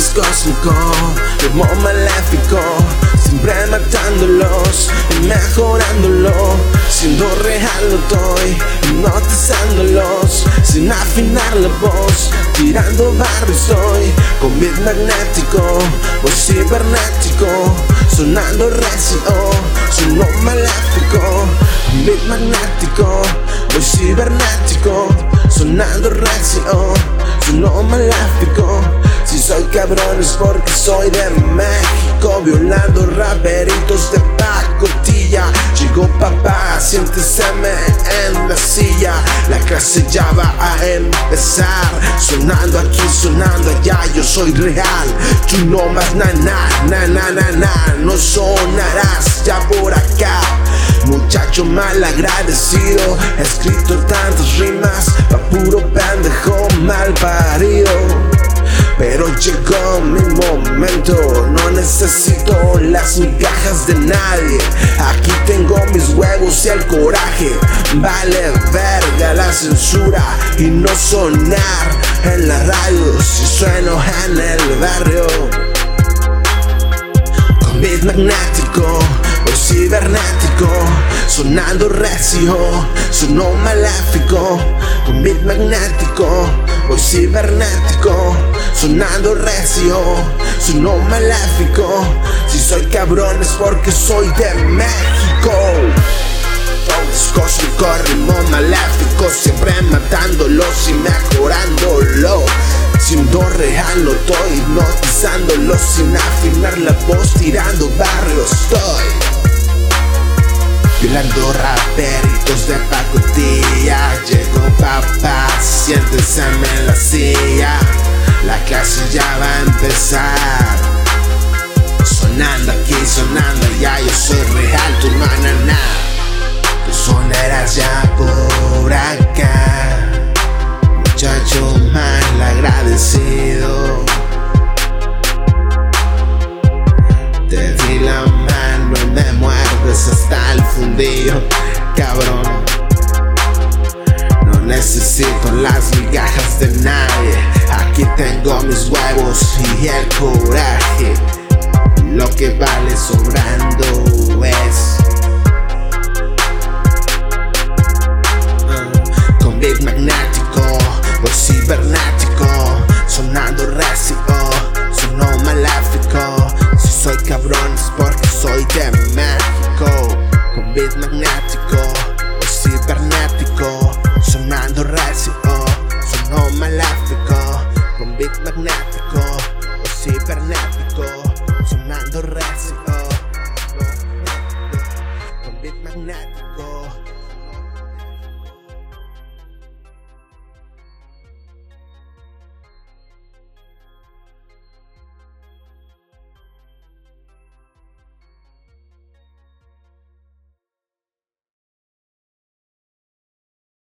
cósmico, ritmo maléfico, siempre matándolos y mejorándolo. Siendo real lo estoy, hipnotizándolos, sin afinar la voz, tirando barro estoy, con beat magnético o cibernético, sonando recio, sueno maléfico, beat magnético o cibernético, sonando recio, sueno maléfico. Si soy cabrón es porque soy de México Violando raperitos de pacotilla. Llegó papá, siéntese en la silla. La clase ya va a empezar. Sonando aquí, sonando allá Yo soy real, tú no más na na Na na na na, no sonarás ya por acá. Muchacho mal agradecido, escrito tantas rimas Pa' puro pendejo mal parido pero llegó mi momento, no necesito las migajas de nadie. Aquí tengo mis huevos y el coraje. Vale verga la censura y no sonar en la radio si sueno en el barrio. Sonando recio, sonó maléfico. Con beat magnético o cibernético, sonando recio, sonó maléfico. Si soy cabrón es porque soy de México. Todo es cósmico, ritmo maléfico, siempre matándolos y mejorándolo. Siendo real lo estoy hipnotizándolo sin afinar la voz, tirando barrio estoy. Violando raperitos de pacotilla. Llegó papá, siéntese en la silla. La clase ya va a empezar hasta el fundillo, cabrón. No necesito las migajas de nadie. Aquí tengo mis huevos y el coraje.